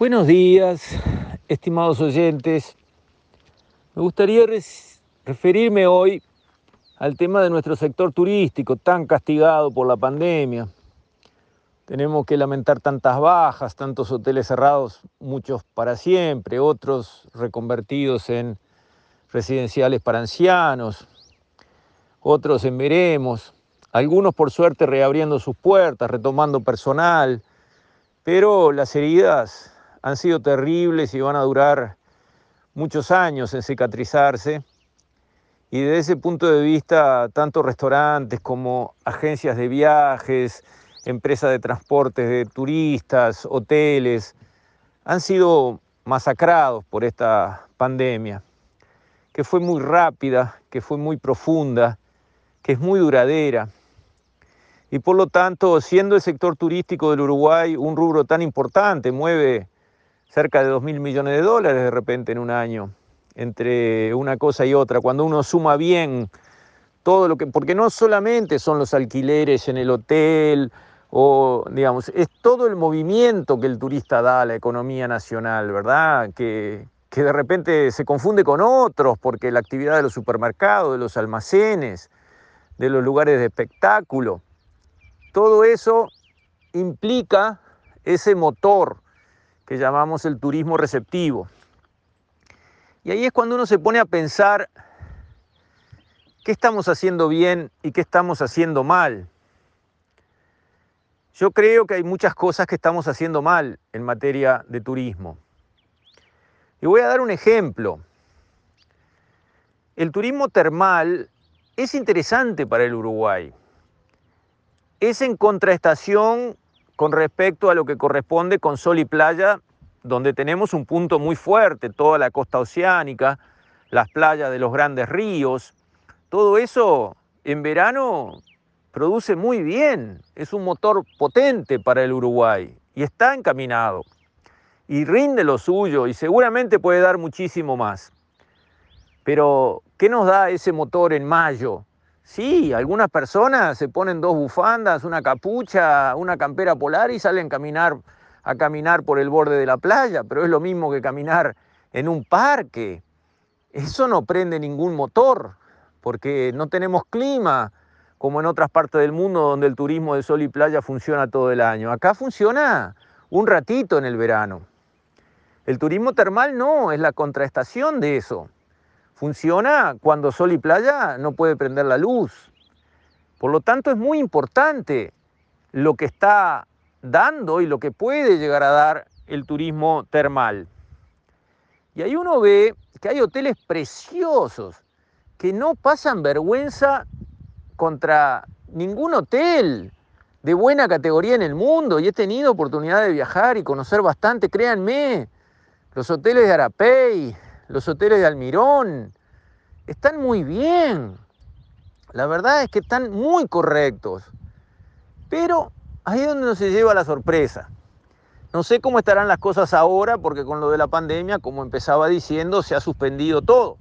Buenos días, estimados oyentes. Me gustaría referirme hoy al tema de nuestro sector turístico tan castigado por la pandemia. Tenemos que lamentar tantas bajas, tantos hoteles cerrados, muchos para siempre, otros reconvertidos en residenciales para ancianos, otros en veremos, algunos por suerte reabriendo sus puertas, retomando personal, pero las heridas han sido terribles y van a durar muchos años en cicatrizarse. Y desde ese punto de vista, tanto restaurantes como agencias de viajes, empresas de transportes de turistas, hoteles, han sido masacrados por esta pandemia, que fue muy rápida, que fue muy profunda, que es muy duradera. Y por lo tanto, siendo el sector turístico del Uruguay un rubro tan importante, mueve cerca de 2 mil millones de dólares de repente en un año, entre una cosa y otra, cuando uno suma bien todo lo que, porque no solamente son los alquileres en el hotel, o digamos, es todo el movimiento que el turista da a la economía nacional, ¿verdad? Que, que de repente se confunde con otros, porque la actividad de los supermercados, de los almacenes, de los lugares de espectáculo, todo eso implica ese motor que llamamos el turismo receptivo. Y ahí es cuando uno se pone a pensar qué estamos haciendo bien y qué estamos haciendo mal. Yo creo que hay muchas cosas que estamos haciendo mal en materia de turismo. Y voy a dar un ejemplo. El turismo termal es interesante para el Uruguay. Es en contraestación con respecto a lo que corresponde con sol y playa, donde tenemos un punto muy fuerte, toda la costa oceánica, las playas de los grandes ríos, todo eso en verano produce muy bien, es un motor potente para el Uruguay y está encaminado y rinde lo suyo y seguramente puede dar muchísimo más. Pero, ¿qué nos da ese motor en mayo? Sí, algunas personas se ponen dos bufandas, una capucha, una campera polar y salen a caminar, a caminar por el borde de la playa, pero es lo mismo que caminar en un parque. Eso no prende ningún motor, porque no tenemos clima, como en otras partes del mundo donde el turismo de sol y playa funciona todo el año. Acá funciona un ratito en el verano. El turismo termal no, es la contraestación de eso. Funciona cuando sol y playa no puede prender la luz. Por lo tanto, es muy importante lo que está dando y lo que puede llegar a dar el turismo termal. Y ahí uno ve que hay hoteles preciosos que no pasan vergüenza contra ningún hotel de buena categoría en el mundo y he tenido oportunidad de viajar y conocer bastante, créanme, los hoteles de Arapey, los hoteles de Almirón, están muy bien. La verdad es que están muy correctos. Pero ahí es donde nos lleva la sorpresa. No sé cómo estarán las cosas ahora, porque con lo de la pandemia, como empezaba diciendo, se ha suspendido todo.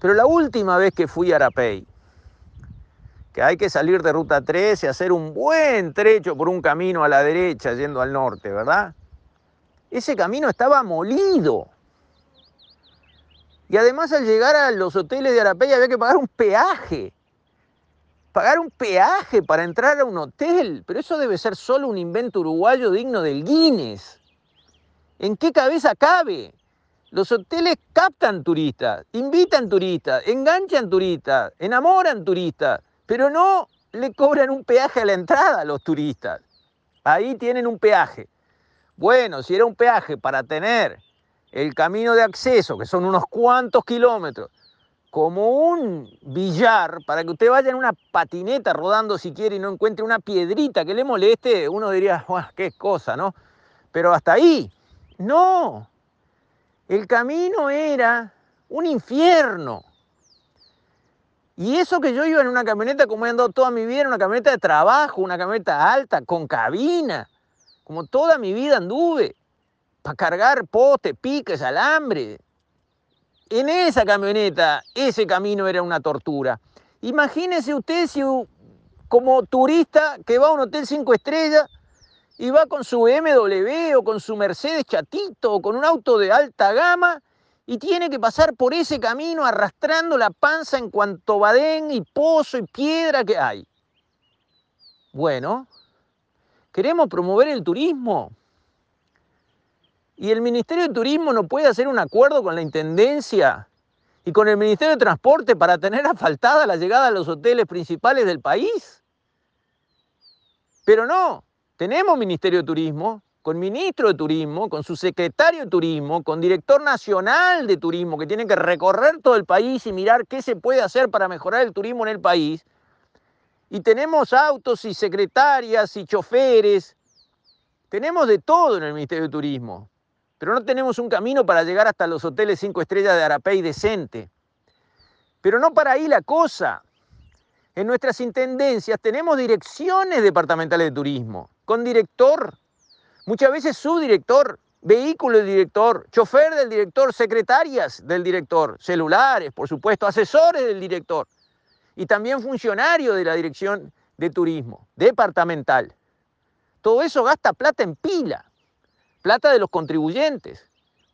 Pero la última vez que fui a Arapey, que hay que salir de ruta 3 y hacer un buen trecho por un camino a la derecha yendo al norte, ¿verdad? Ese camino estaba molido. Y además al llegar a los hoteles de Arapey había que pagar un peaje. Pagar un peaje para entrar a un hotel. Pero eso debe ser solo un invento uruguayo digno del Guinness. ¿En qué cabeza cabe? Los hoteles captan turistas, invitan turistas, enganchan turistas, enamoran turistas, pero no le cobran un peaje a la entrada a los turistas. Ahí tienen un peaje. Bueno, si era un peaje para tener el camino de acceso, que son unos cuantos kilómetros, como un billar, para que usted vaya en una patineta rodando si quiere y no encuentre una piedrita que le moleste, uno diría, qué cosa, ¿no? Pero hasta ahí, no. El camino era un infierno. Y eso que yo iba en una camioneta, como he andado toda mi vida, en una camioneta de trabajo, una camioneta alta, con cabina, como toda mi vida anduve para cargar poste, piques, alambre. En esa camioneta, ese camino era una tortura. Imagínese usted como turista que va a un hotel cinco estrellas y va con su BMW o con su Mercedes chatito o con un auto de alta gama y tiene que pasar por ese camino arrastrando la panza en cuanto badén y pozo y piedra que hay. Bueno, queremos promover el turismo. Y el Ministerio de Turismo no puede hacer un acuerdo con la Intendencia y con el Ministerio de Transporte para tener asfaltada la llegada a los hoteles principales del país. Pero no, tenemos Ministerio de Turismo, con ministro de Turismo, con su secretario de Turismo, con director nacional de Turismo, que tiene que recorrer todo el país y mirar qué se puede hacer para mejorar el turismo en el país. Y tenemos autos y secretarias y choferes. Tenemos de todo en el Ministerio de Turismo. Pero no tenemos un camino para llegar hasta los hoteles cinco estrellas de Arapey decente. Pero no para ahí la cosa. En nuestras intendencias tenemos direcciones departamentales de turismo, con director Muchas veces su director, vehículo del director, chofer del director, secretarias del director, celulares, por supuesto, asesores del director y también funcionarios de la dirección de turismo departamental. Todo eso gasta plata en pila, plata de los contribuyentes.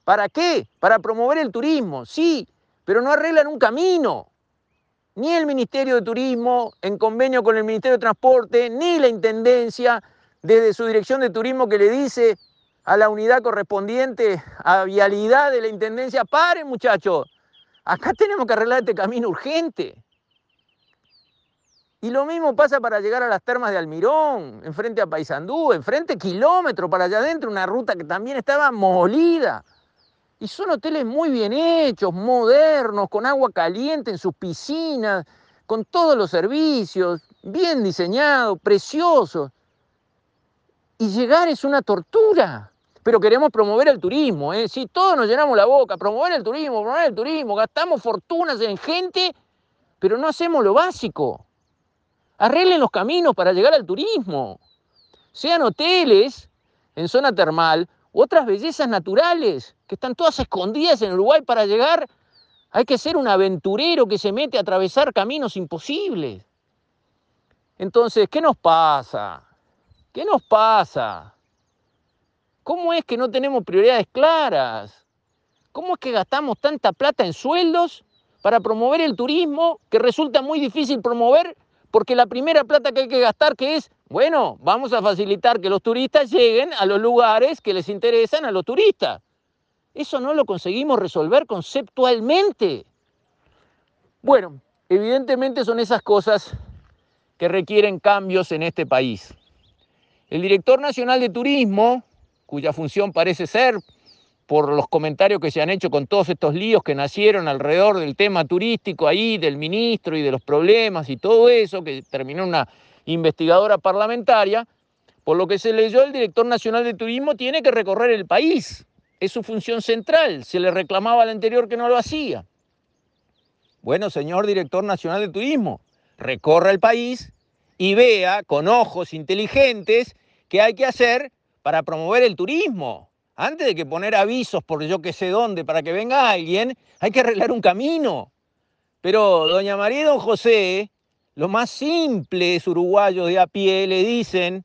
¿Para qué? Para promover el turismo, sí, pero no arreglan un camino. Ni el Ministerio de Turismo, en convenio con el Ministerio de Transporte, ni la Intendencia, desde su dirección de turismo que le dice a la unidad correspondiente a vialidad de la Intendencia, paren muchachos, acá tenemos que arreglar este camino urgente. Y lo mismo pasa para llegar a las termas de Almirón, enfrente a Paysandú, enfrente kilómetros para allá adentro, una ruta que también estaba molida. Y son hoteles muy bien hechos, modernos, con agua caliente en sus piscinas, con todos los servicios, bien diseñados, preciosos y llegar es una tortura. Pero queremos promover el turismo, ¿eh? Si todos nos llenamos la boca, promover el turismo, promover el turismo, gastamos fortunas en gente, pero no hacemos lo básico. Arreglen los caminos para llegar al turismo. Sean hoteles en zona termal u otras bellezas naturales que están todas escondidas en Uruguay para llegar. Hay que ser un aventurero que se mete a atravesar caminos imposibles. Entonces, ¿qué nos pasa? ¿Qué nos pasa? ¿Cómo es que no tenemos prioridades claras? ¿Cómo es que gastamos tanta plata en sueldos para promover el turismo que resulta muy difícil promover porque la primera plata que hay que gastar que es, bueno, vamos a facilitar que los turistas lleguen a los lugares que les interesan a los turistas. Eso no lo conseguimos resolver conceptualmente. Bueno, evidentemente son esas cosas que requieren cambios en este país. El director nacional de turismo, cuya función parece ser, por los comentarios que se han hecho con todos estos líos que nacieron alrededor del tema turístico ahí, del ministro y de los problemas y todo eso, que terminó una investigadora parlamentaria, por lo que se leyó, el director nacional de turismo tiene que recorrer el país. Es su función central. Se le reclamaba al anterior que no lo hacía. Bueno, señor director nacional de turismo, recorra el país y vea con ojos inteligentes qué hay que hacer para promover el turismo. Antes de que poner avisos por yo que sé dónde para que venga alguien, hay que arreglar un camino. Pero doña María y don José, los más simples uruguayos de a pie, le dicen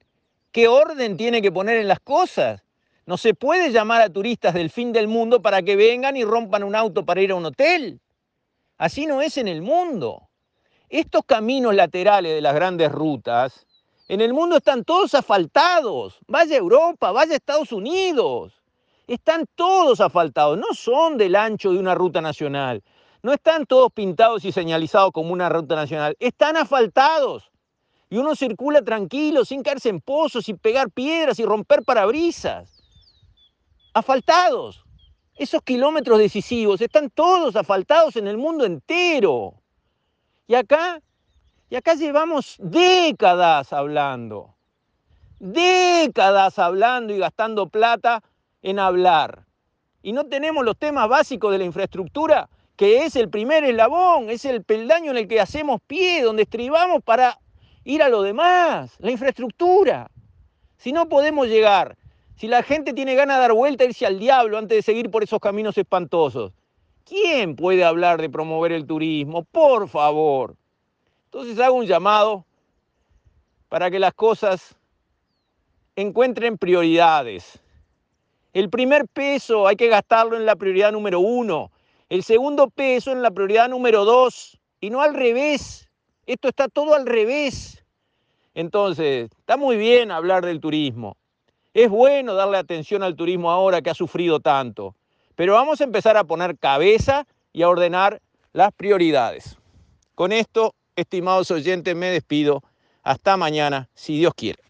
qué orden tiene que poner en las cosas. No se puede llamar a turistas del fin del mundo para que vengan y rompan un auto para ir a un hotel. Así no es en el mundo. Estos caminos laterales de las grandes rutas, en el mundo están todos asfaltados. Vaya a Europa, vaya a Estados Unidos. Están todos asfaltados, no son del ancho de una ruta nacional. No están todos pintados y señalizados como una ruta nacional. Están asfaltados. Y uno circula tranquilo, sin caerse en pozos, sin pegar piedras y romper parabrisas. Asfaltados. Esos kilómetros decisivos están todos asfaltados en el mundo entero. Y acá, y acá llevamos décadas hablando, décadas hablando y gastando plata en hablar. Y no tenemos los temas básicos de la infraestructura, que es el primer eslabón, es el peldaño en el que hacemos pie, donde estribamos para ir a lo demás, la infraestructura. Si no podemos llegar, si la gente tiene ganas de dar vuelta, irse al diablo antes de seguir por esos caminos espantosos, ¿Quién puede hablar de promover el turismo? Por favor. Entonces hago un llamado para que las cosas encuentren prioridades. El primer peso hay que gastarlo en la prioridad número uno, el segundo peso en la prioridad número dos y no al revés. Esto está todo al revés. Entonces, está muy bien hablar del turismo. Es bueno darle atención al turismo ahora que ha sufrido tanto, pero vamos a empezar a poner cabeza y a ordenar las prioridades. Con esto, estimados oyentes, me despido. Hasta mañana, si Dios quiere.